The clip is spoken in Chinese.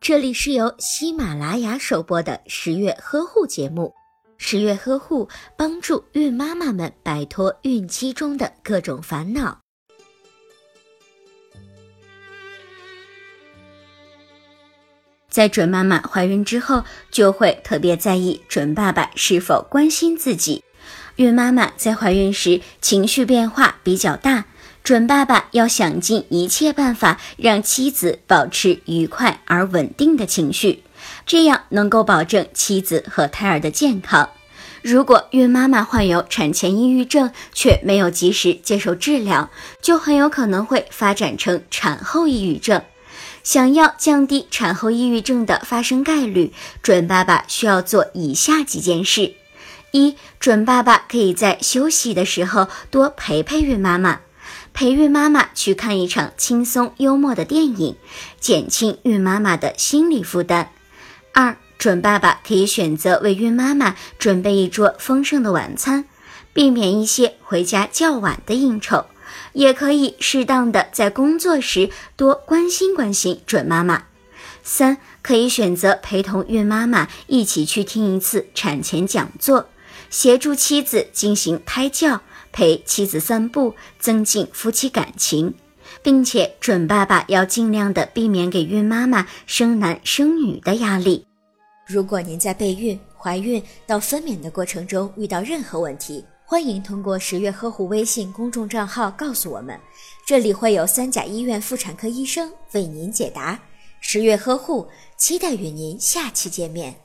这里是由喜马拉雅首播的十月呵护节目。十月呵护帮助孕妈妈们摆脱孕期中的各种烦恼。在准妈妈怀孕之后，就会特别在意准爸爸是否关心自己。孕妈妈在怀孕时情绪变化比较大。准爸爸要想尽一切办法让妻子保持愉快而稳定的情绪，这样能够保证妻子和胎儿的健康。如果孕妈妈患有产前抑郁症却没有及时接受治疗，就很有可能会发展成产后抑郁症。想要降低产后抑郁症的发生概率，准爸爸需要做以下几件事：一、准爸爸可以在休息的时候多陪陪孕妈妈。陪孕妈妈去看一场轻松幽默的电影，减轻孕妈妈的心理负担。二，准爸爸可以选择为孕妈妈准备一桌丰盛的晚餐，避免一些回家较晚的应酬，也可以适当的在工作时多关心关心准妈妈。三，可以选择陪同孕妈妈一起去听一次产前讲座，协助妻子进行胎教。陪妻子散步，增进夫妻感情，并且准爸爸要尽量的避免给孕妈妈生男生女的压力。如果您在备孕、怀孕到分娩的过程中遇到任何问题，欢迎通过十月呵护微信公众账号告诉我们，这里会有三甲医院妇产科医生为您解答。十月呵护，期待与您下期见面。